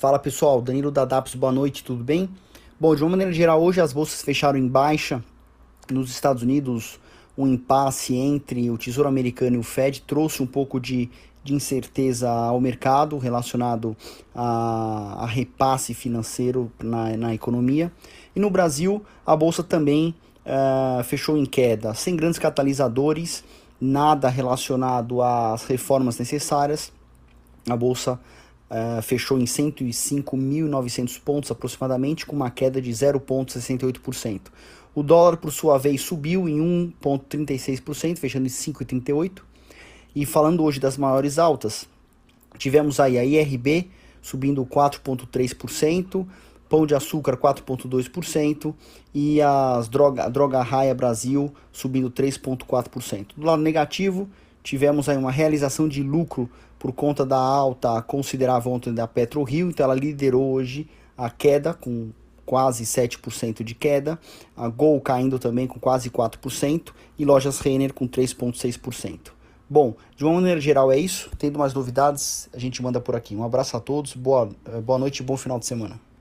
Fala pessoal, Danilo da DAPS, boa noite, tudo bem? Bom, de uma maneira geral, hoje as bolsas fecharam em baixa. Nos Estados Unidos, o um impasse entre o Tesouro Americano e o Fed trouxe um pouco de, de incerteza ao mercado relacionado a, a repasse financeiro na, na economia. E no Brasil, a bolsa também uh, fechou em queda, sem grandes catalisadores, nada relacionado às reformas necessárias. A bolsa uh, fechou em 105.900 pontos aproximadamente, com uma queda de 0,68%. O dólar, por sua vez, subiu em 1,36%, fechando em 5,38%. E falando hoje das maiores altas, tivemos aí a IRB subindo 4,3%, Pão de Açúcar 4,2% e as droga, a Droga Raia Brasil subindo 3,4%. Do lado negativo, tivemos aí uma realização de lucro por conta da alta considerável ontem da PetroRio, então ela liderou hoje a queda com quase 7% de queda, a Gol caindo também com quase 4% e lojas Renner com 3,6%. Bom, de uma maneira geral é isso. Tendo mais novidades, a gente manda por aqui. Um abraço a todos, boa, boa noite e bom final de semana.